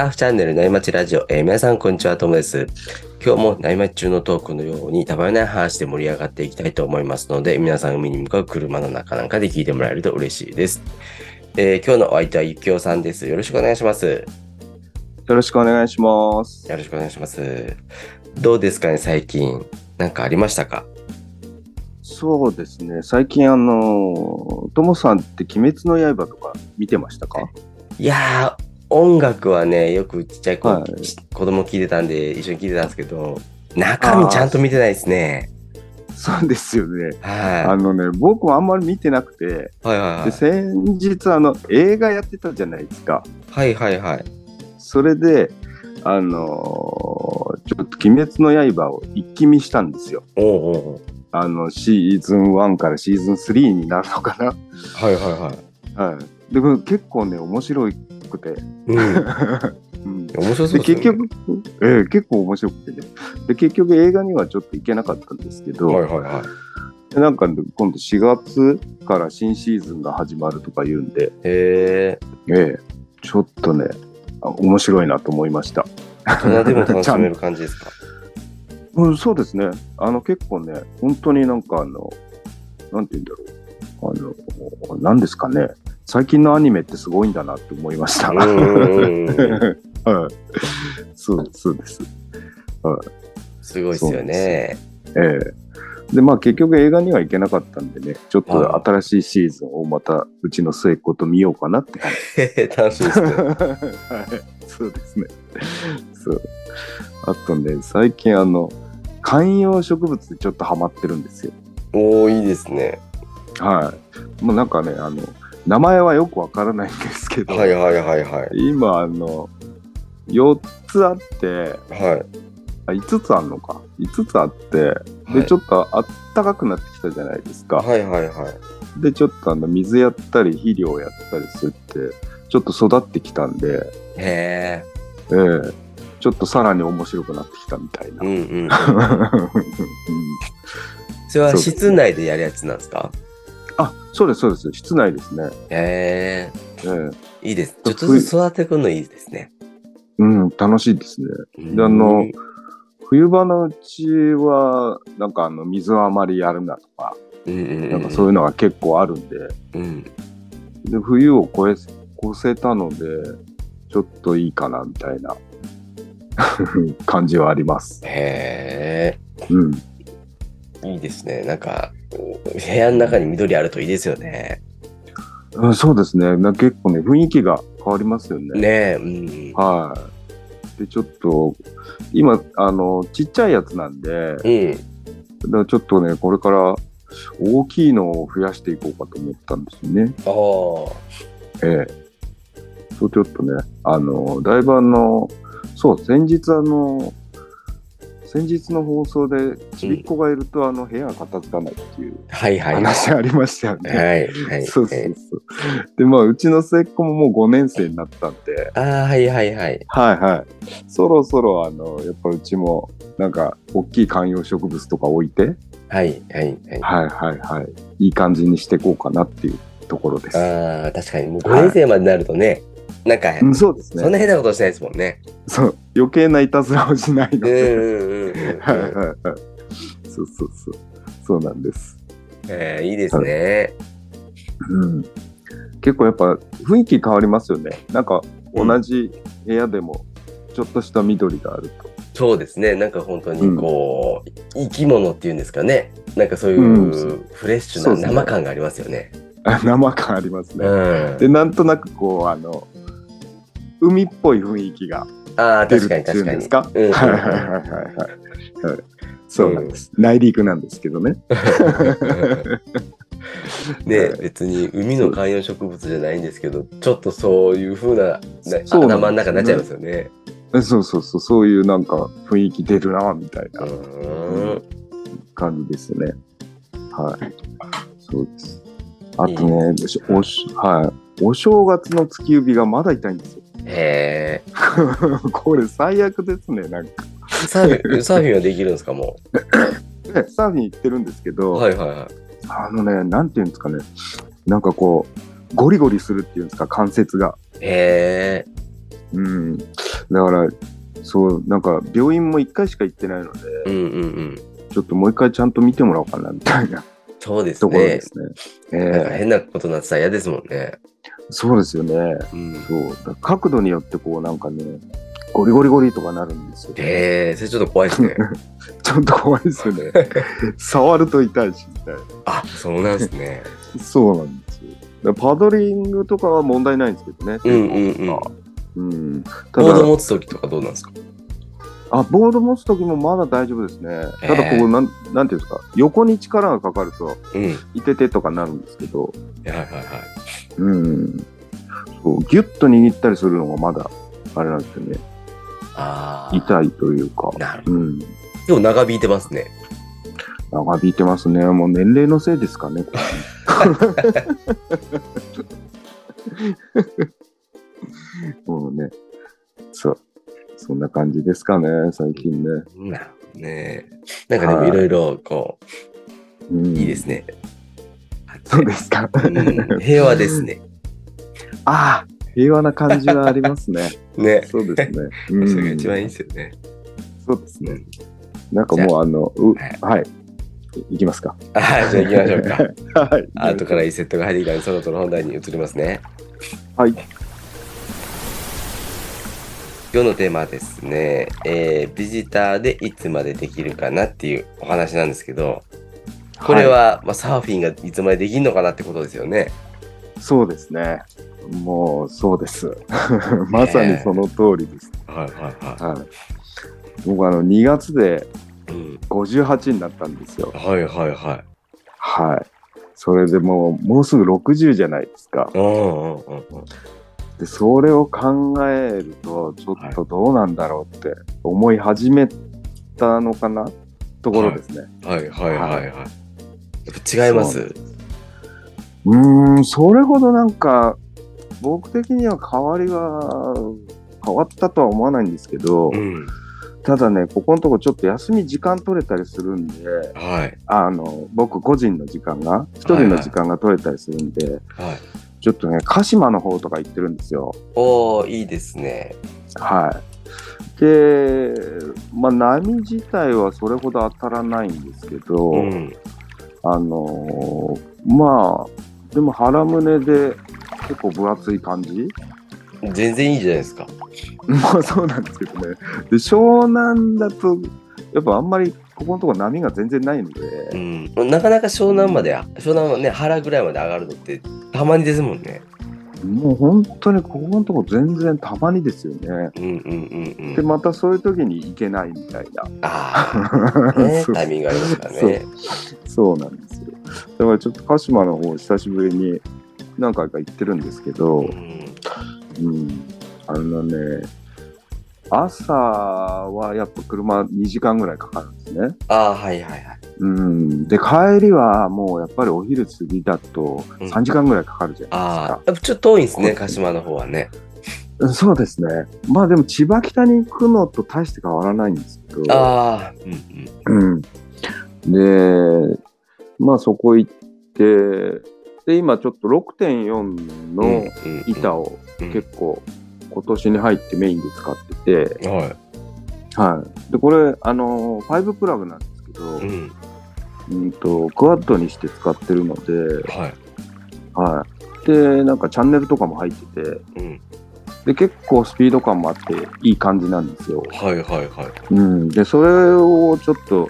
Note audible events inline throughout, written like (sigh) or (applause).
ターフチャンネル内町ラジオ、えー皆さんこんにちは、ともです。今日も内町中のトークのように、たまらない話で盛り上がっていきたいと思いますので、皆さん海に向かう車の中なんかで聞いてもらえると嬉しいです。えー今日のお相手はゆきおさんです。よろしくお願いします。よろしくお願いします。よろしくお願いします。どうですかね、最近。なんかありましたか？そうですね、最近あの、ともさんって鬼滅の刃とか見てましたか？いやー、音楽はね、よくちっちゃい子、はい子供聞いてたんで、一緒に聞いてたんですけど、中身ちゃんと見てないですね。そうですよね。はあのね、僕もあんまり見てなくて、い。はいはいはでい。先日あの、映画やってたじゃないですか。はいはいはい。それで、あのーちょっと鬼滅の刃を一気見したんですよ。おうおうあの、シーズン1からシーズン3になるのかはいはいはい。な。はい。で、これ結構ね、面白くて。うん。(laughs) うん面白そうでね。結局、ええ結構面白くてねで結局映画にはちょっと行けなかったんですけど、はいはいはい。でなんか今度4月から新シーズンが始まるとか言うんで、へえ。ええちょっとねあ面白いなと思いました、大人でも楽しめる感じですか？(laughs) うん、そうですねあの結構ね本当になんかあのなんて言うんだろうあの何ですかね最近のアニメってすごいんだなって思いました。(laughs) はい、そうそうですすごいですよね。ええで、まあ結局映画には行けなかったんでね、ちょっと新しいシーズンをまたうちの末っ子と見ようかなって (laughs) 楽しいですね。(laughs) はい、そうですね。そう。あとね、最近あの、観葉植物でちょっとハマってるんですよ。おー、いいですね。はい。もうなんかね、あの、名前はよくわからないんですけど、はいはいはいはい。今あの、4つあって、はい。あ5つあるのか。5つあって、で、はいちょっとあったかくなってきたじゃないですか。はいはいはい。で、ちょっとあの水やったり肥料やったりするって、ちょっと育ってきたんで、へえ。ええちょっとさらに面白くなってきたみたいな。うんうん。うん (laughs) それは室内でやるやつなんですか？あ、そうです、そうです。室内ですね。へえ。ええいいです。ちょっとずつ育ててくるのいいですね。うん、楽しいですね。であの冬場のうちは、なんかあの水はあまりやるなとか、うんうんうん、なんかそういうのが結構あるんで、うん。で冬を越え、越せたので、ちょっといいかなみたいな (laughs) 感じはあります。へうん。え。いいですね。なんか、部屋の中に緑あるといいですよね。うんそうですね。な結構ね、雰囲気が変わりますよね。ねえ。うん。はい。で、ちょっと、今、あの、ちっちゃいやつなんで、だかうん。らちょっとね、これから大きいのを増やしていこうかと思ったんですよね。ああ。ええ。そう、ちょっとね、あの、だいぶあの、そう、先日あの、先日の放送で、ちびっ子がいると、あの、部屋が片付かないっていうはいはい。はい話ありましたよね。はい。(laughs) そうそうそう。で、まあ、うちの末っ子ももう5年生になったんで、ああ、はいはいはい。はいはい。そろそろ、あの、やっぱうちも、なんか、大きい観葉植物とか置いて、はいはいはい。はいはいはい。いい感じにしていこうかなっていうところです。ああ、確かに。もう5年生までになるとね、なんか、うん、そうですね。そんな変なことしないですもんね。そう。余計ないたずらをしないのうんで。(laughs) そうそうそう。そうなんです。えーいいですね。うん。結構やっぱ雰囲気変わりますよね。なんか同じ部屋でもちょっとした緑があると。そうですね。なんか本当にこう、生き物っていうんですかね。なんかそういううんフレッシュな生感がありますよね。あ生感ありますね。うん。で、なんとなくこう、あの、海っぽい雰囲気が出る。っていうんですか？うんうんうんはいはいはいはいそうなんです。内陸なんですけどね。(laughs) ねはい別に海の観葉植物じゃないんですけど、ちょっとそういう風な、ね、そうな頭の中になっちゃいますよね。そうそうそう、そういうなんか雰囲気出るな、みたいうな。感じですね。はい。そうです。あとね、おしはい。お正月の月指がまだ痛いんですよ。へえ。これ最悪ですね、なんか。サーフィン、(laughs) サーフィンはできるんですか、もねサーフィン行ってるんですけう。ど、はいはいはい。あのね、なんていうんですかね、なんかこう、ゴリゴリするっていうんですか、関節が。へえ。うん。だから、そう、なんか病院も1回しか行ってないので、うんうんうん。ちょっともう一回ちゃんと見てもらおうかなみたいなそうですところでね。すね。え変なことになってたら嫌ですもんね。そうですよね。うん。そう。角度によってこうなんかね、ゴリゴリゴリとかなるんですよ、ええそれちょっと怖いですね。(laughs) ちょっと怖いですよね。(laughs) 触ると痛いし、みたいな。あ、そうなんですね。(laughs) そうなんですよ。パドリングとかは問題ないんですけどね。うんうんうん。うん。ただ、ボード持つときとかどうなんですか？あ、ボード持つときもまだ大丈夫ですね。ただこう、なん、なんていうんですか、横に力がかかると、うん。はいいててとかなるんですけど、はいはい。うん。そう、ギュッと握ったりするのがまだ、あれなんですよね。ああ。痛いというか。なるほど。うん。今日長引いてますね。長引いてますね。もう年齢のせいですかね。(laughs) もうね。そう。そんな感じですかね、最近ね。なるほどね。なんかでもはいいろいろこうん、う、いいですね。そうですか。うん平和ですね。ああ、平和な感じはありますね。(laughs) ね。そうですね。(laughs) それがうん一番いいですよね。そうですね。うんなんかもうあの、うはいはい。いきますか。はい、じゃあ行きましょうか。(laughs) はい。後からいいセットが入ってきたので、そろそろ本題に移りますね。はい。今日のテーマはですね、えービジターでいつまでできるかなっていうお話なんですけど、これは、まあ、サーフィンがいつまでできるのかなってことですよね。そうですね。もう、そうです。(laughs) まさにその通りです。はいはいははい。僕、あの、2月でい。うん、58になったんですよ。はいはいはい。はい。それでもう、もうすぐ60じゃないですか。うんうんうんうん。で、それを考えると、ちょっとどうなんだろうって思い始めたのかな？ところですね。はいはいはいはい。やっぱ違いますうーん、それほどなんか、僕的には変わりは、変わったとは思わないんですけど、うん。ただね、ここのとこちょっと休み時間取れたりするんで、はい。あの、僕個人の時間が、一人の時間が取れたりするんで、はい。ちょっとね、鹿島の方とか行ってるんですよ。おー、いいですね。はい。で、まあ、波自体はそれほど当たらないんですけど、うん。あのーまあ、でも腹胸で結構分厚い感じ？全然いいじゃないですか。まあそうなんですけどね。で、湘南だと、やっぱあんまりここのところ波が全然ないので、うん。なかなか湘南まで、湘南のね、腹ぐらいまで上がるのってたまにですもんね。もう本当にここのところ全然たまにですよね。うんうんうんうん。で、またそういう時に行けないみたいな。ああ、(laughs) ね、そうタイミングありますからね。そうなんですよ。だからちょっと鹿島の方久しぶりに何回か行ってるんですけど、うんうん、あのね、朝はやっぱ車2時間ぐらいかかるんですね。ああ、はいはいはい。うん、で、帰りはもうやっぱりお昼過ぎだとうん3時間ぐらいかかるじゃあないあ、やっぱちょっと遠いんですね、こ鹿島の方はね。ですか。そうですね。まあでも千葉北に行くのと大して変わらないんですけど、ああ、うんうん。うん、で、まあそこ行って、で、今ちょっと6.4の板をうん結構今年に入ってメインで使ってて、はい。はい。で、これ、あのー、5プラグなんですけど、うん。うんと、クワッドにして使ってるので、はい。はい。で、なんかチャンネルとかも入ってて、うん。で、結構スピード感もあっていい感じなんですよ。はいはいはい。うん。で、それをちょっと、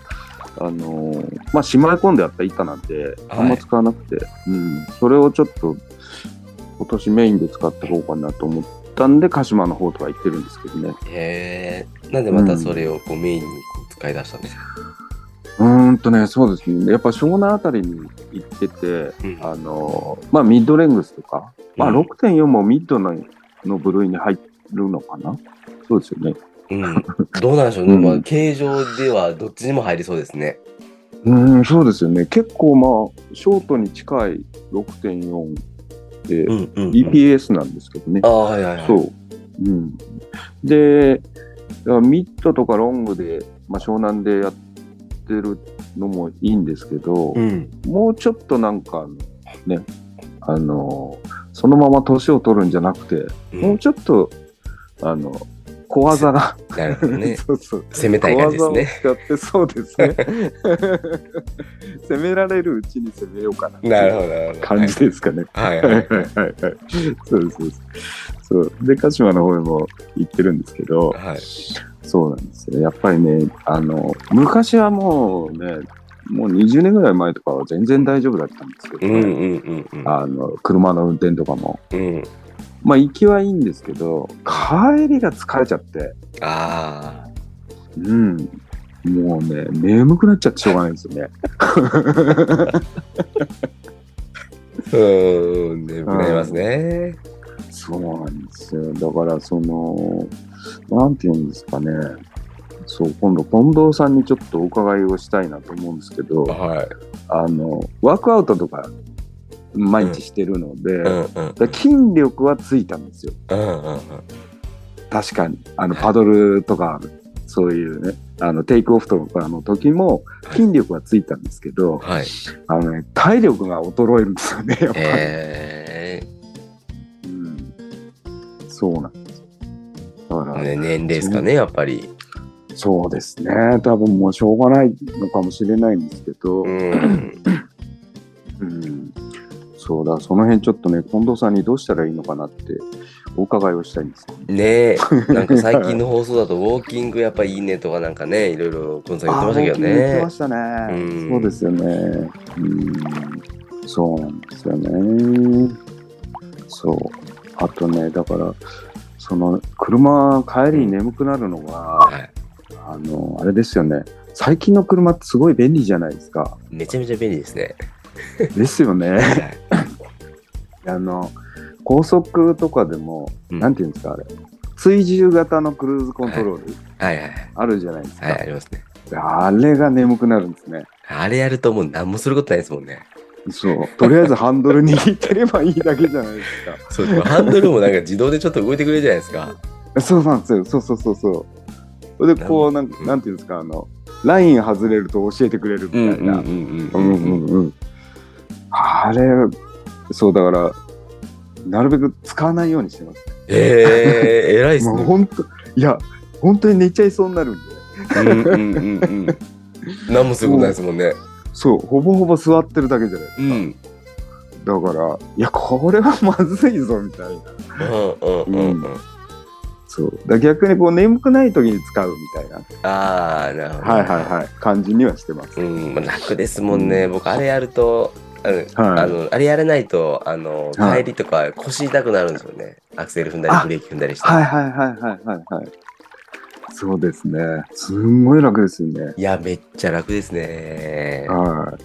あのーまあ、しまい込んであった板なんで、あんま使わなくて、うん。それをちょっと、今年メインで使っていこうかなと思ったんで、鹿島の方とか行ってるんですけどね。へえ。なんでまたそれをこうメインにこう使い出したんですか、うーんとね、そうですね。やっぱ湘南あたりに行ってて、うんあのーまあ、ミッドレングスとか、まあ、うん6.4もミッドのの部類に入るのかな？そうですよね。うん。どうなんでしょうね。うんまあ、形状ではどっちにも入りそうですね。うーん、そうですよね。結構まあ、ショートに近い6.4で、んうん EPS なんですけどねあ。あ、はいはいはい。そう。うん。で、ミッドとかロングで、まあ、湘南でやってるのもいいんですけど、うん。もうちょっとなんかね、あの、そのまま年を取るんじゃなくて、うんもうちょっとあの、小技が、なるほどね。(laughs) そうそう。攻めたい小感じですね。使って、そうですね。(laughs) 攻められるうちに攻めようかななるほど。感じですかね。はい。はいはい。そうですそうです。そう。で、鹿島の方にも行ってるんですけど、はい。そうなんですよ。やっぱりね、あの、昔はもうね、もう20年ぐらい前とかは全然大丈夫だったんですけど、うんうんうんうん。あの、車の運転とかも。うん。まあ、行きはいいんですけど、帰りが疲れちゃって、あうん。もうね、眠くなっちゃってしょうがないんですよね。あ。うん。眠くなりますね。そうなんですよ。だから、その、なんていうんですかね。そう、今度、近藤さんにちょっとお伺いをしたいなと思うんですけど、はい。あの、ワークアウトとか、毎日してるので、筋力はついたんですよ。確かに。あの、はいパドルとか、そういうね、あの、テイクオフとかの時もはい筋力はついたんですけど、はい。あのね、体力が衰えるんですよね、やっぱり。えうん、そうなんです。だから、ー。ね、年齢ですかね、やっぱり。そうですね。多分もうしょうがないのかもしれないんですけど、ううん、ん。そうだ、その辺ちょっとね、近藤さんにどうしたらいいのかなってお伺いをしたいんですよ。ねえ、なんか最近の放送だと、ウォーキングやっぱいいねとかなんかね、いろいろ、コンさん言ってましたけどね言ってま。したね。うんそうですよね。うん、そうなんですよね。そう。あとね、だから、その、車、帰りに眠くなるのが、はい。あの、あれですよね。最近の車ってすごい便利じゃないですか。めちゃめちゃ便利ですね。(laughs) ですよね。はいあの、高速とかでも、うんなんていうんですか、あれ。追従型のクルーズコントロールはいはいあるじゃないですか。はい。はい、ありますね。あれが眠くなるんですね。あれやるともう何もすることないですもんね。そう。とりあえずハンドル握ってればいいだけじゃないです (laughs) そう、ハンドルもなんか自動でちょっと動いてくれるじゃないですか。か。そうなんですよ。そうそうそうそう。それで、こう、なんうんなんていうんですか、あの、ライン外れると教えてくれるみたいな。んうんうんうん。あれ、そうだから、なるべく使わないようにしてます。ええー、(laughs) 偉いっすもうね。本当、いや、本当に寝ちゃいそうになるんで。うんうんうんうん。(laughs) 何もすることないですもんね。そう、ほぼほぼ座ってるだけじゃないですか。うん。だから、いや、これはまずいぞ、みたいな。うんうんうんうん。そう。だ逆にこう、眠くない時に使うみたいな。ああ、なるほど。はいはいはい。感じにはしてます。うん、まあ楽ですもんね。僕、あれやると、あの、はいあのあれやらないと、あの、はい帰りとか腰痛くなるんですよね。アクセル踏んだり、あブレーキ踏んだりして。はいはいはいはいはいはい。そうですね。すんごい楽ですよね。いや、めっちゃ楽ですね。はい。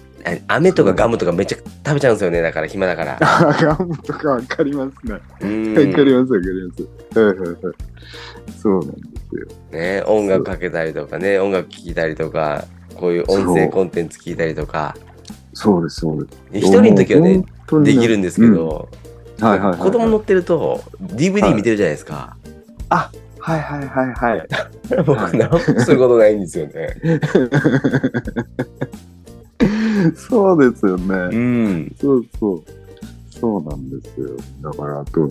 あ飴とかガムとかめっちゃ食べちゃうんですよね。だから暇だから。あ (laughs) ガムとかわかりますね。うん。わかりますわかります。はいはいはい。そうなんですよ。ね、音楽かけたりとかね、音楽聴いたりとか、こういう音声コンテンツ聞いたりとか、そうですそうです。一人の時はね、できるんですけど、うんはいはいはい。子供乗ってると DVD 見てるじゃないですか。はいはいはいはい。(laughs) 僕、何もすることないんですよね。(laughs) そうですようね。ん。そうそう。そうなんですよ。だから、あと、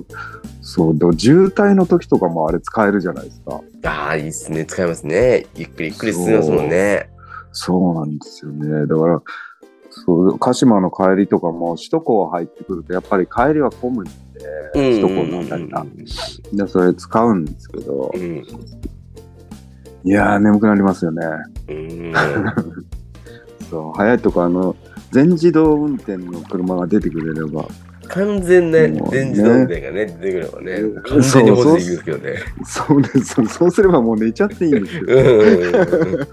そう、でも渋滞の時とかもあれ使えるじゃないですか。ああ、いいっすね。使いますね。ゆっくりゆっくり進みますもんね。そうなんですよね。だから、そう、鹿島の帰りとかも首都高入ってくると、やっぱり帰りは混むんで、首都高のあたりが。で、それ使うんですけどう、ん。いやー、眠くなりますよね。うん。(laughs) そう、早いとこ、あの、全自動運転の車が出てくれれば、完全ね電自動運転がね、出てくればねうん、完全に保持できるんですけどね。そうです。そうすればもう寝ちゃっていいんですよ。(laughs)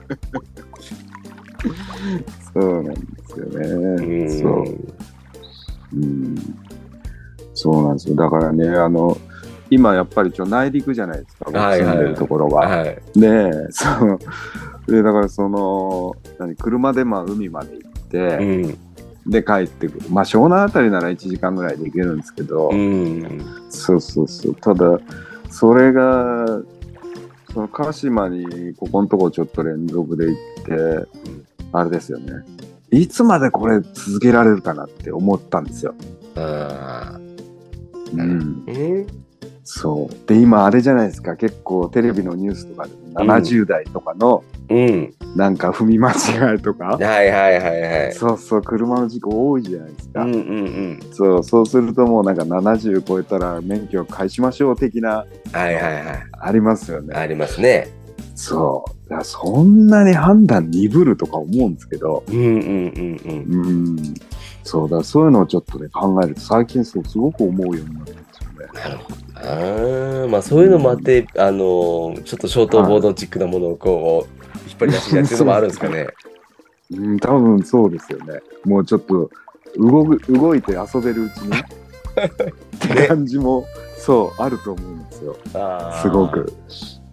そうなんですよね。うんそう。うん。そうなんですよ。だからね、あの、今やっぱりちょ内陸じゃないですか、僕はいはい住んでるところは。はい。で、そう。で、だからその、何、車でまあ海まで行って、うん。で帰ってくる。まあ湘南あたりなら1時間ぐらいで行けるんですけど、うん。そうそうそう。ただ、それが、その鹿島にここのとこちょっと連続で行って、あれですよね。いつまでこれ続けられるかなって思ったんですよ。うん。うん。そう。で、今あれじゃないですか、結構テレビのニュースとかでも70代とかのうん。なんか踏み間違いとか、はいはいはいはい。そうそう、車の事故多いじゃないですか。うんうんうん。そう、そうするともうなんか70超えたら免許を返しましょう的な、はいはいはい。ありますよね。ありますね。そう。だそんなに判断鈍るとか思うんですけど、うんうんうんうん。うん。そうだ、そういうのをちょっとね、考えると最近そうすごく思うようになってますよね。なるほどな。まあそういうのもあって、あのーちょっとショートボードチックなものをこう、引っ張り出しがちいうのもあるんですかね。うん、多分そうですよね。もうちょっと動く動いて遊べるうちに (laughs) って感じも、そう、あると思うんですよ。すごく。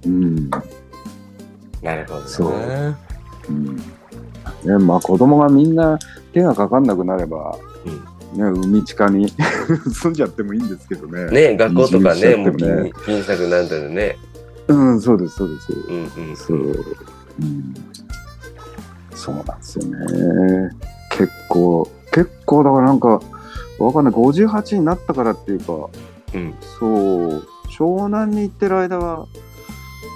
うん。なるほどな。そううん。ね、まあ子供がみんな手がかかんなくなれば、ね、海地下に (laughs) 住んじゃってもいいんですけどね。ね学校とかね、移住しちゃもう気ってもねに気にしたくなるんだよね。うん、そうです、そうです。うんうん。そう。うん。そうなんですよね。結構、結構だからなんか、わかんない。58になったからっていうか、うん。そう、湘南に行ってる間は、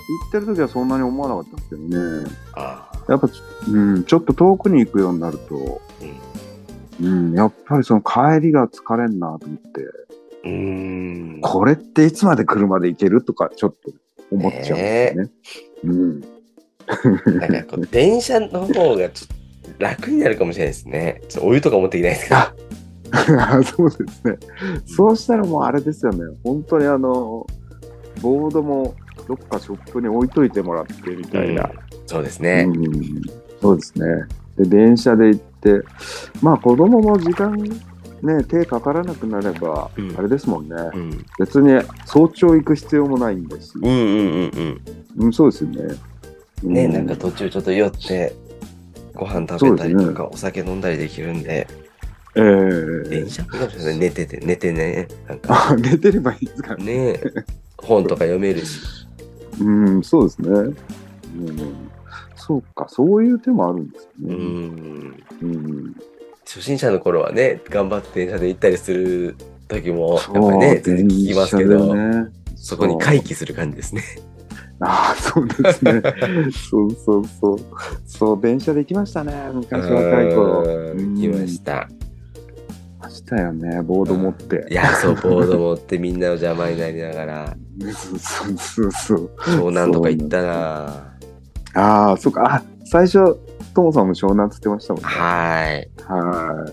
行ってる時はそんなに思わなかったんですけどね。ああ。やっぱ、うん、ちょっと遠くに行くようになると、うん。うん、やっぱりその帰りが疲れんなと思って、うーん。これっていつまで車で行けるとか、ちょっと思っちゃうんですよね。うん。なんかこう、電車の方がちょっと楽になるかもしれないですね。ちょっとお湯とか持ってきないですか？(laughs) そうですね。そうしたらもうあれですよね。本当にあの、ボードもどっかショップに置いといてもらってみたいな。そうですね。うん、そうですね。で、電車で行って、まあ子供も時間ね、手かからなくなれば、うんあれですもんね。うん。別に早朝行く必要もないんだし。うんうんうんうん。うん、そうですよね。ね、うなんか途中ちょっと寄って、ご飯食べたりとか、お酒飲んだりできるんで、ええ電車かもしれない。寝てて、寝てね。なんか、あ、寝てればいいですかね。ね、本とか読めるし。うん、そうですね。うん、そうか、そういう手もあるんですうね。ん。うん。初心者の頃はね、頑張って電車で行ったりする時も、やっぱりね、全然聞きますけど、ね、そこに回帰する感じですね。ああ、そうですね。(laughs) そうそうそう。そう、電車で行きましたね。昔若い頃。うん行きました。ましたよね、ボード持ってい。や、そう、ボード持ってみんなの邪魔になりながら、そうそうそうそう。湘南とか行ったなああ、そうか。あ、最初、トモさんも湘南って言ってましたもんね。はい。は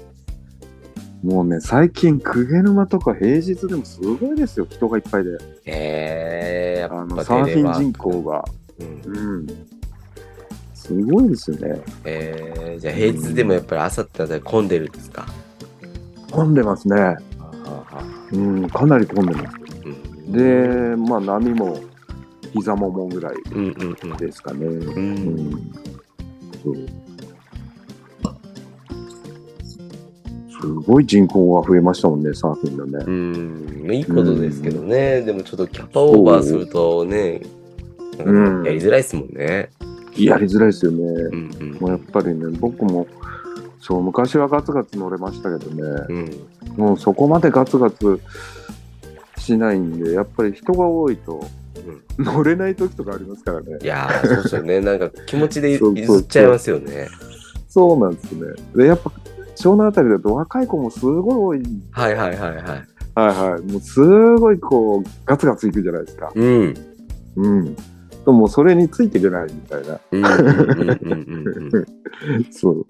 い。もうね、最近、鵠沼とか平日でもすごいですよ、人がいっぱいで。えー、やあの、っぱサーフィン人口。口が。うんうん。すごいですよね。えー、じゃあ平日でもやっぱり朝って混んでるんですか？混んでますね。うん、かなり混んでます。うんで、まあ、波も膝ももぐらいうんうんうん。ですかね。ううんん。そう。すごい人口が増えましたもんね、サーフィンのね。うん、いいことですけどね、でもちょっとキャパオーバーするとね、やりづらいですもんね。やりづらいですよね。うんうんもうやっぱりね、僕も、そう、昔はガツガツ乗れましたけどね、うん。もうそこまでガツガツしないんで、やっぱり人が多いと、乗れない時とかありますからね。いやー、そうですよね。なんか気持ちで譲っちゃいますよね。そうなんですね。で、やっぱ、湘南あたりだと若い子もすごい多い。はいはいはいはい。はいはい。もうすごいこう、ガツガツいくじゃないですか。うん。うん。ともうそれについていけないみたいな。うんうんうんうんうんうん。(laughs) そう。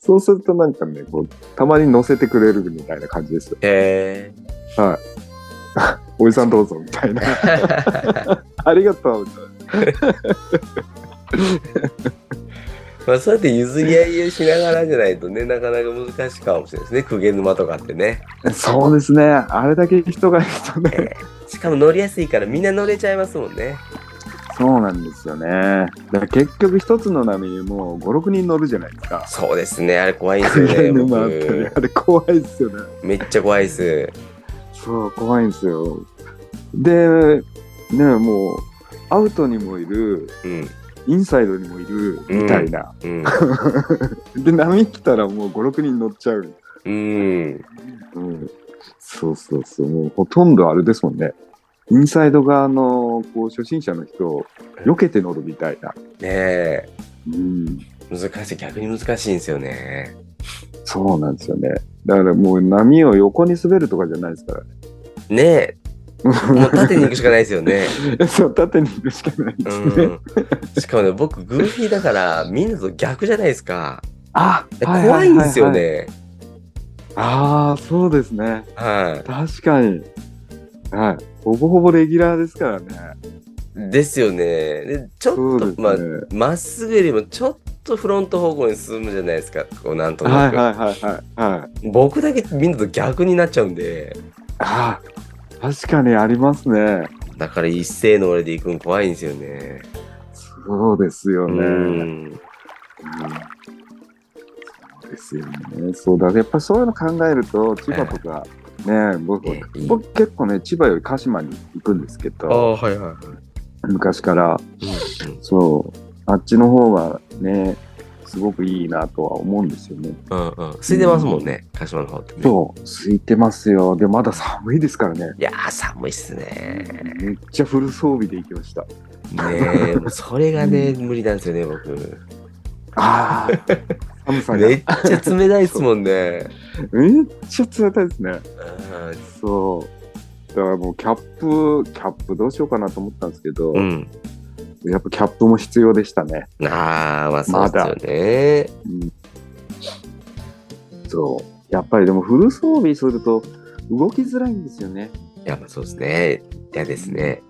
そうするとなんかね、こう、たまに乗せてくれるみたいな感じですよ。へはい。(laughs) おじさんどうぞみたいな。ー。(laughs) ありがとうみたいまあそうやって譲り合いをしながらじゃないとね、なかなか難しいかもしれないですね。公家沼とかってね。な。そうですね。あれだけ人がいるとね。しかも乗りやすいからみんな乗れちゃいますもんね。そうなんですよね。だから結局一つの波にもう5、6人乗るじゃないですか。そうですね。あれ怖いんですよね。(laughs) 沼って僕あれ怖いですよね。めっちゃ怖いです。そう、怖いんですよ。で、ね、もう、アウトにもいる、うん。インサイドにもいる、みたいな。うん。(laughs) で、波来たらもう5、6人乗っちゃう。うん。うん。そうそうそう。もうほとんどあれですもんね。インサイド側のこう初心者の人を避けて乗るみたいな。ねえ。うん。難しい。逆に難しいんですよね。そうなんですよね。だからもう波を横に滑るとかじゃないですからねえ。もう縦に行くしかないですよね。ね。(laughs) そう、縦に行くしかないですね。うん。しかもね、僕、グーフィーだから、みんなと逆じゃないですか。あ、で怖いんですよ。ね。ああ、そうですね。は確かに。はい。ほぼほぼレギュラーですからね。い。ですよね。で、ちょっと、ね。まあ、まっすぐよりもちょっとフロント方向に進むじゃないですか。こう、なんとなく。はいはいはいはい。はい。僕だけみんなと逆になっちゃうんで、ああ、確かにありますね。だから一斉の俺で行くの怖いんですよね。そうですようね。ん。そうですよね。そうだ、やっぱそういうの考えると、千葉とか、ね、僕え僕結構ね、千葉より鹿島に行くんですけど、はいはい。昔から、うんうんそう、あっちの方がね、すごくいいなとは思うんですよね。うんうん。空いてますもんね、鹿島の方ってね。そう、空いてますよ。で、まだ寒いですからね。いやー、寒いっすね。めっちゃフル装備で行きました。ねえ、それがね、無理なんですよね、僕。ああ、寒さが。めっちゃ冷たいっすもんね。めっちゃ冷たいですね。うんそう。だからもうキャップ、キャップどうしようかなと思ったんですけど、うん。やっぱキャップも必要でしたね。ああ、まあそうですよね。そう。やっぱりでもフル装備すると動きづらいんですよね。いや、まあそうですね。嫌ですね。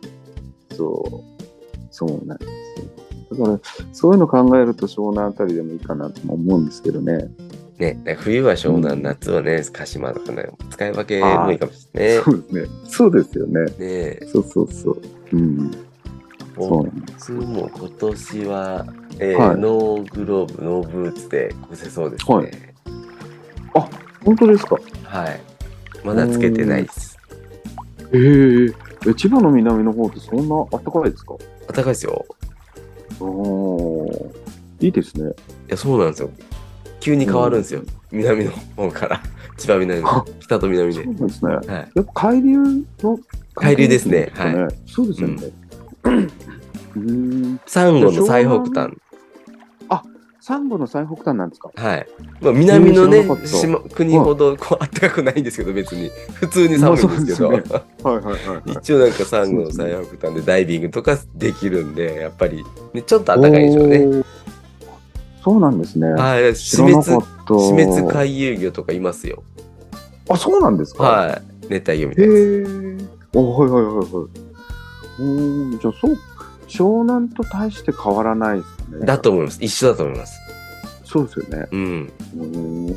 そう。そうなんですよ。だから、そういうの考えると湘南あたりでもいいかなとも思うんですけどね。ね、冬は湘南、夏はね、鹿島とかね、使い分けもいいかもしれないそうですね。そうですよね。ね。ねそうそうそう。うん。僕も今年は、えーはいノーグローブ、ノーブーツで越せそうですね。はい本当ですか？はい。まだつけてないです。えええ、千葉の南の方ってそんな暖かいですか？暖かいですよ。おーいいですね。いや、そうなんですよ。急に変わるんですよ。南の方から。(laughs) 千葉南の。北と南で。そうですね。はい。やっぱ海流の海流ですね関係なんですかそうですよね。うん。サンゴの最北端。サンゴの最北端なんですか？はい。まあ、南のね島国ほどこう暖かくないんですけど、別に。普通に寒いんですけど。まあそうはいはいはい、一応なんかサンゴの最北端でダイビングとかできるんで、やっぱり、ね、ちょっと暖かいでしょうね。そうなんですね。はい。知死滅。死滅回遊魚とかいますよ。あ、そうなんですか？はい。熱帯魚みたへいです。え。おはいはいはいはい。うん、じゃあそう、湘南と大して変わらないですね。だと思います。一緒だと思います。そうですよね。うん。うん。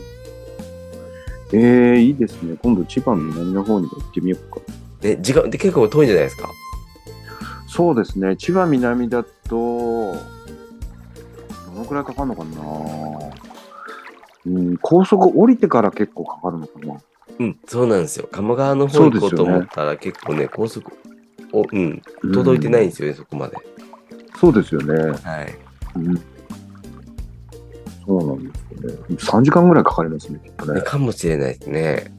ええいいですね。今度千葉の南の方にも行ってみようか。ね、時間で結構遠いんじゃないですか？そうですね。千葉南だと、どのくらいかかるのかな？うん、高速降りてから結構かかるのかな？うん、そうなんですよ。鴨川の方行こうと思ったら結構ね、高速、お、うん、届いてないんですよね、そこまで。そうですよね。はい。うん。そうなんですよね。3時間ぐらいかかりますね、きっとね。ねかもしれないですね。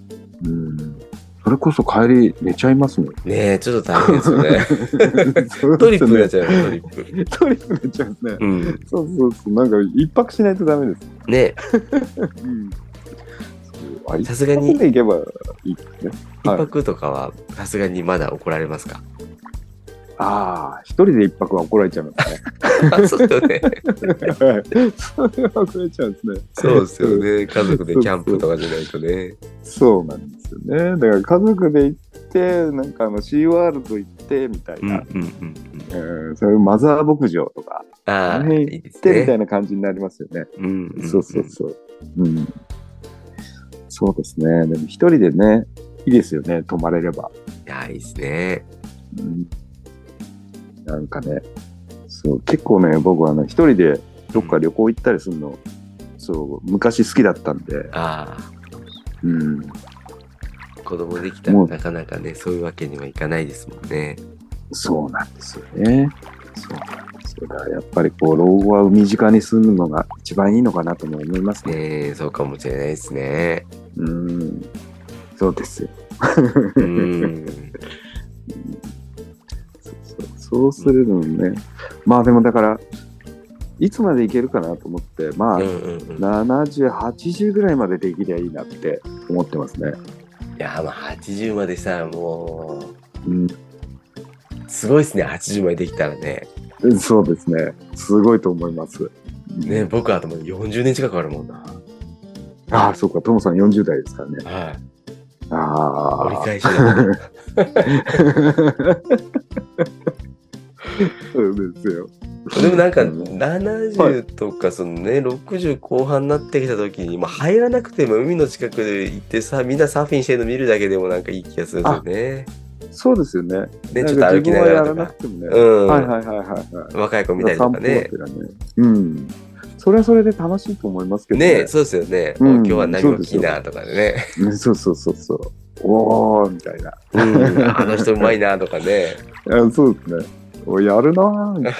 うん。それこそ帰り寝ちゃいますもん。ねえ、ちょっと大変ですよね。(laughs) トトリップになっちゃうよ、トリップ。トリップになっちゃいますね。うん。そうそうそう。なんか一泊しないとダメです。ね (laughs) うん。あさすがに一泊とかはさすがにまだ怒られますか？ああ、一人で一泊は怒られちゃいますね。あ (laughs) そうよね。はい。それは怒られちゃうんですね。そうですよね。家族でキャンプとかじゃないとね。そうなんですよね。だから家族で行って、なんかあのシーワールド行ってみたいな、そういうマザー牧場とかああ、行ってみたね。いな感じになりますよね。うんんんそうそうそう。うん。そうですね。でも一人でね、いいですよね、泊まれれば。いや、いいですね。うん。なんかね、そう、結構ね、僕はあの、一人でどっか旅行行ったりするの、そう、昔好きだったんで、ああ、うん。子供できたらもうなかなかね、そういうわけにはいかないですもんね。そうなんですよね。そうなんですよ。だからやっぱりこう、老後は身近に住むのが一番いいのかなとも思いますね。ねえ、そうかもしれないですね。うん。そうですよ。うん。そうするのね。まあでもだから、いつまでいけるかなと思って、まあ、うんうんうん。い70、80ぐらいまでできりゃいいなって思ってますね。や、まあ80までさ、もうん、う、すごいですね、80までできたらね。そうですね。すごいと思います。ね、僕はあともう40年近くあるもんな。ああ、そうか、トモさん40代ですからね。はい。ああ。折り返しだ (laughs) そうですよ。でもなんかうん70とかそのね、60後半になってきた時に、まあ、入らなくても海の近くで行ってさみんなサーフィンしてるの見るだけでもなんかいい気がするんですよね。そうですよね。ねちょっと歩きながらとかね。うんはいはいはいはいはい。若い子見たりとかね散。歩がてらね。うん。それはそれで楽しいと思いますけどね。ねそうですよね。うんお今日は何がいいなとかでね。ねそうそうそうそう。おーみたいな。うん、あの人うまいなとかね。(laughs) あそうですね。おやるなーみたい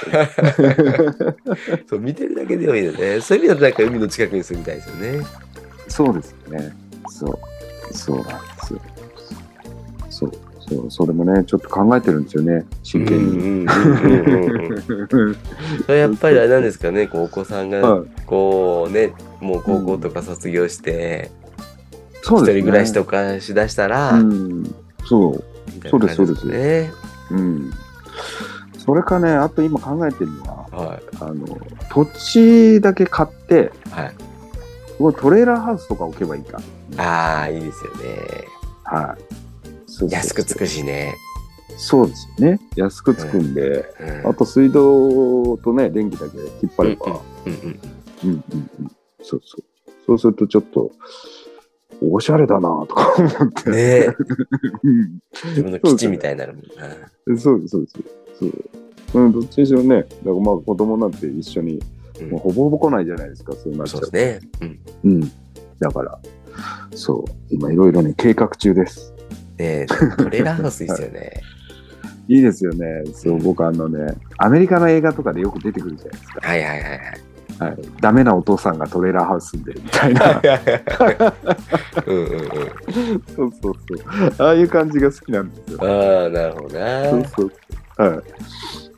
な。(laughs) そう見てるだけでもいいよね。そういう意味だとなんか海の近くに住みたいですよね。そうですよね。そう。そうなんですよ。そう。そう。それもね、ちょっと考えてるんですよね。真剣に。うんうんうんうんうんそれ (laughs) やっぱりあれなんですかね、こうお子さんがはいこうね、もう高校とか卒業して、一そうですね。人暮らしとかしだしたら、うん。そう。みたいな感じそうですね。うん。それかね、あと今考えてるのは、はい。あの、土地だけ買って、はい。ここトレーラーハウスとか置けばいいか。ああ、いいですよね。はい。安くつくしね。そうですよね。安くつくんで、うんあと水道とね、電気だけ引っ張れば、うんうん。うんうんうん。そうそう。そうするとちょっと、おしゃれだなとか思って。ねえ、う (laughs) ん自分の基地みたいになるもんな。そうです、そうです。そう。うん、どっちにしろね、だからまあ子供なんて一緒に、うんもうほぼほぼ来ないじゃないですか、そうなっちゃうと。そうですね。うん。うん。だから、そう、今いろいろね、計画中です。ねえ、トレーラーハウスいいですよね。いいですよね。そう、僕あのね、アメリカの映画とかでよく出てくるじゃないですか。はいはいはいはい。はい。ダメなお父さんがトレーラーハウスで、みたいな。うんうんうん。そうそうそう。ああいう感じが好きなんですよ。ああ、なるほどそうな。そうそう。は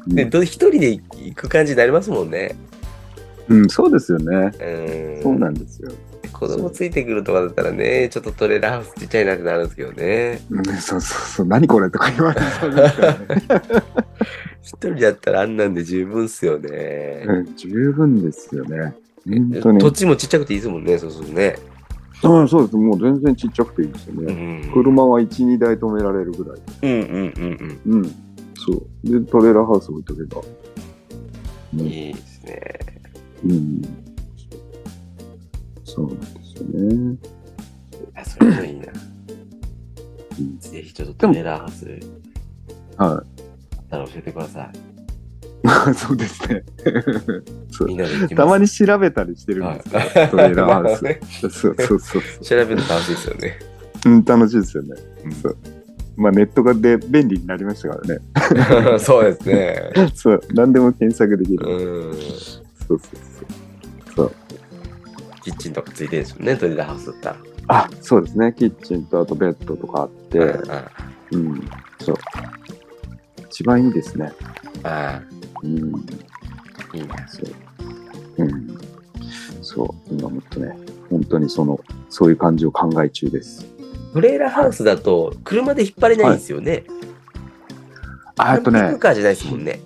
い。で、ど一人で行く感じになりますもんね。うん、そうですよね。うん。そうなんですよ。子供ついてくるとかだったらね、ちょっとトレーラーハウスちっちゃいなってなるんですけどね。うん、そうそうそう。何これとか言われそうですからね。(laughs) 一人だったらあんなんで十分っすよね。うん、十分ですよね。本当に。土地もちっちゃくていいですもんね、そうするとね。うん、そうです。もう全然ちっちゃくていいですようね。ん。車は1、2台止められるぐらい。うんうんうんうん。そう。で、トレーラーハウス置いとけば。うん。ねいいですね。うん。そうなんですよね。あ、それもいいな。うんぜひちょっとトレーラーハウスはあったら教えてください。い。(laughs) そうですね。(laughs) そうみんなで行きます。たまに調べたりしてるんですよ。はいトレーラーハウス。ね (laughs) そうそうそうそう。調べるの楽しいですよね。うん、楽しいですよね。うんそう。まあネットがで便利になりましたからね。そうですね。そう。何でも検索できる。うん。そうそうそう。そう。キッチンとかついてるんですよね、トレーラーハウスだったら。あ、そうですね。キッチンとあとベッドとかあって、うんうんうん、そう。一番いいですね。あうん、あ、いいな。そう。うん。そう。今もっとね、本当にその、そういう感じを考え中です。トレーラーハウスだと車で引っ張れないんですよね。ああとねキャカーじゃないですもんね。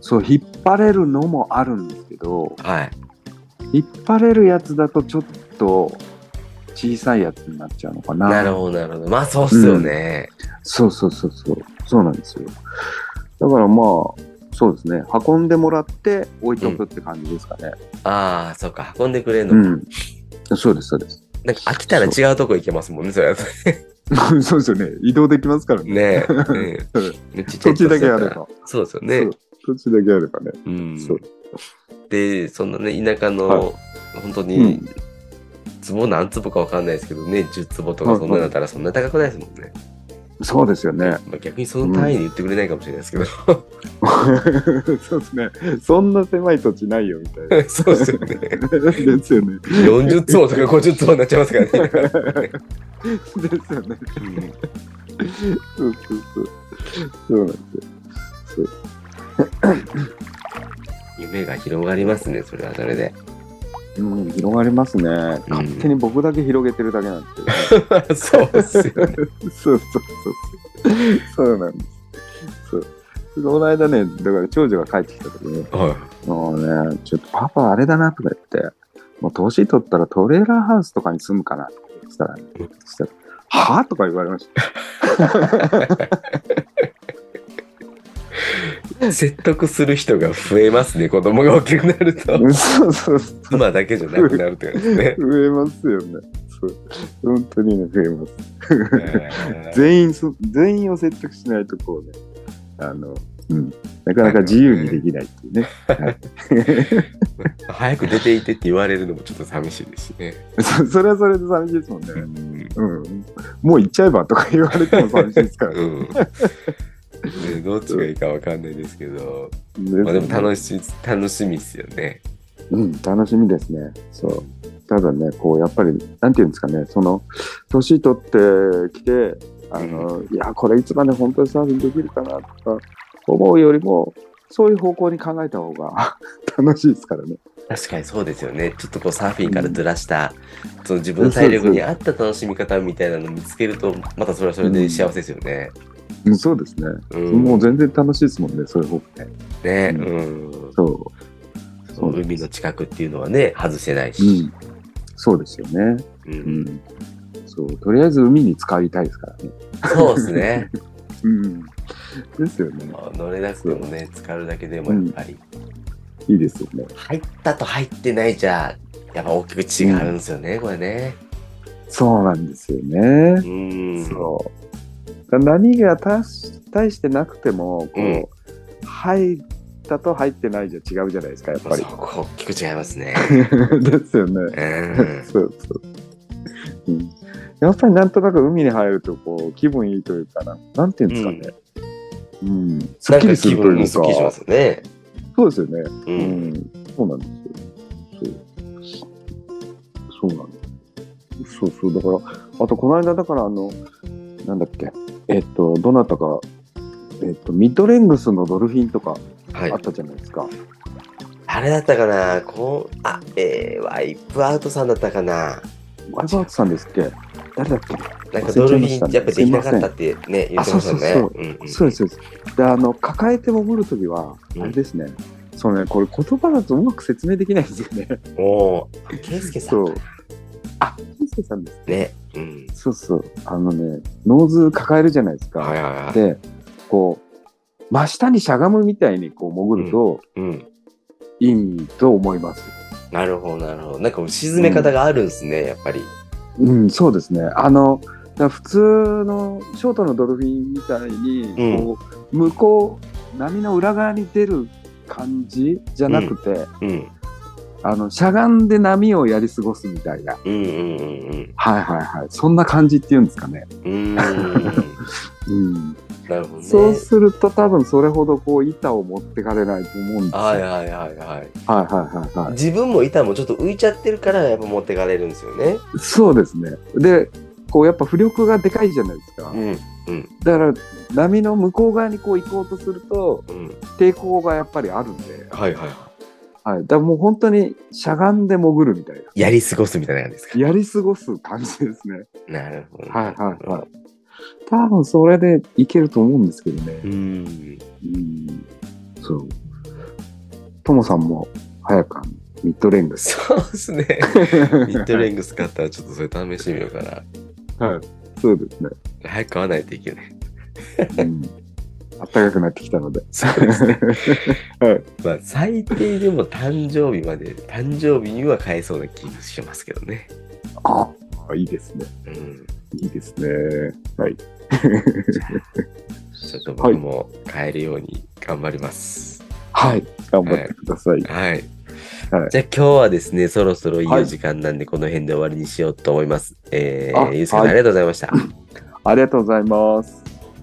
そう、引っ張れるのもあるんですけど、はい。引っ張れるやつだとちょっと小さいやつになっちゃうのかな。なるほど、なるほど。まあ、そうっすよね。そうそうそうそう。そうなんですよ。だからまあ、そうですね。運んでもらって置いとくって感じですかね。ああ、そうか。運んでくれるのか。うん。そうです、そうです。なんか飽きたら違うとこ行けますもんね、それだとね。(laughs) そうですよね。移動できますからね。ねえ。土地だけあれば。そうですよね。土地だけあればね。うんそう。で、そんなね、田舎の、はい本当にうん、坪何坪かわかんないですけどね、10坪とかそんなのだったらそんな高くないですもんね。そうですよね。まあ、逆にその単位で言ってくれないかもしれないですけど。(laughs) そうですね。そんな狭い土地ないよみたいな。(laughs) そうですよね。ですよね。40坪とか50坪になっちゃいますからね。ですよね。そうそうそう。そうなんですよ。夢が広がりますね、それはそれで。うん、広がりますね。勝手に僕だけ広げてるだけなんですけど、(laughs) そうですよね。(laughs) そうそうそうそう。なんです。そう。この間ね、だから長女が帰ってきた時に、はもうね、ちょっとパパあれだなとか言って、もう年取ったらトレーラーハウスとかに住むかなってたら、ねうんそしたら、はぁとか言われました。(laughs) い。(laughs) 説得する人が増えますね、子供が大きくなると。そうそうそう。妻だけじゃなくなるってことね。(laughs) 増えますよね。そう。本当にね、増えます。えー全員そ、全員を説得しないとこうね、あの、うん。なかなか自由にできないっていうね。(laughs) 早く出ていてって言われるのもちょっと寂しいですしね。そそれはそれで寂しいですもんね。うん。もう行っちゃえばとか言われても寂しいですからね。うん。ねどっちがいいかわかんないですけど、ねまあでも楽しい、楽しみですよね。うん、楽しみですね。そう。ただね、こう、やっぱり、なんていうんですかね、その、年取ってきて、あの、いや、これいつまで本当にサーフィンできるかなとか思うよりも、そういう方向に考えた方が (laughs) 楽しいですからね。確かにそうですよね。ちょっとこうサーフィンからずらした、その自分の体力に合った楽しみ方みたいなのを見つけると、またそれはそれで幸せですよね。うん、そうですね。うん、もう全然楽しいですもんね、そういう方がね。ね、ううん。そう。その海の近くっていうのはね、外せないうんし。。そうですよね。う。うんん。そう。とりあえず海に浸かりたいですからね。そうですね。(laughs) うん。ですよね。まあ乗れなくてもね、浸かるだけでもやっぱり、いいですよね。入ったと入ってないじゃ、やっぱ大きく違うんですよね、これね。そうなんですよね。うん。そ波がたし大してなくても、こう、うん入ったと入ってないじゃ違うじゃないですか、やっぱりそ。こ大きく違いますね。(laughs) ですよね。うん。(laughs) そうそう。うん。やっぱりなんとなく海に入ると、こう、気分いいというかな、なんていうんですかね。うん。すっきりするというか。すっきりしますよね。そうですよね。う。うんん。そうなんですよ。そう。そうなんです。そうそう。だから、あとこの間だからあの、なんだっけ？えっと、どなたか、えっと、ミッドレングスのドルフィンとかはいあっ。たじゃないですか。あれだったかな？こう、あ、えー、ワイプアウトさんだったかな？ワイバーツさんですっけ？誰だっけ？なんかドルフィンやっぱできなかったってね、言ってましたね。あそうそううんうんそうです、そうです。で、あの、抱えて潜るときは、うんあれですね。そうね、これ言葉だとうまく説明できないんですよね。おー、ケイスケさんそう。あ、ケイスケさんです。ね。うん。そうそう。あのね、ノーズ抱えるじゃないですか。はいはいはい。で、こう、真下にしゃがむみたいにこう潜るとうん。いいと思います。なるほど、なるほど。なんか沈め方があるんですね、やっぱり。うん、そうですね。あの、普通のショートのドルフィンみたいに、うんこう向こう、波の裏側に出る感じじゃなくて、うん。あの、しゃがんで波をやり過ごすみたいな。うんうんうんはいはいはい。そんな感じっていうんですかね。うん。うーん。うん。なるほどね。そうすると多分それほどこう板を持ってかれないと思うんですよ。はいはいはいはい。はいはいはいはい。自分も板もちょっと浮いちゃってるからやっぱ持ってかれるんですよね。そうですね。で、こうやっぱ浮力がでかいじゃないですか。うん。うん。だから波の向こう側にこう行こうとするとうん。抵抗がやっぱりあるんで、はいはい。はい。だからもう本当にしゃがんで潜るみたいな。やり過ごすみたいな感じですか？やり過ごす感じですね。なるほど。はいはいはい。多分それでいけると思うんですけどね。うん。うん。そう。ともさんも早くミッドレングス。そうですね。(laughs) ミッドレングス買ったらちょっとそれ試してみようかな。はい。そうですね。早く買わないといけない。うん。暖かくなってきたので。そうですね。はい。まあ、最低でも誕生日まで、誕生日には買えそうな気がしますけどね。ああ、いいですね。うん。いいですね。はい。(laughs) ちょっと僕も買えるように頑張ります。はい。頑張ってください。はい。はいじゃあ今日はですね、そろそろいいお時間なんで、この辺で終わりにしようと思います。えあー、ゆうすけさん、はいありがとうございました。ありがとうございます。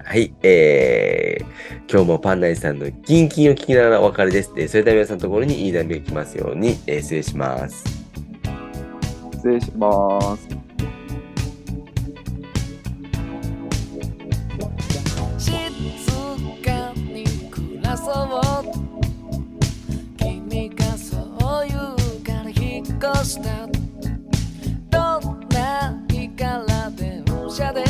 はい、えー、今日もパンナイさんのキンキンを聞きながらお別れです。それでは皆さんのところにいい波が来ますように、えー、失礼します。失礼します。君がそう言うから引っ越したどんな日から電車で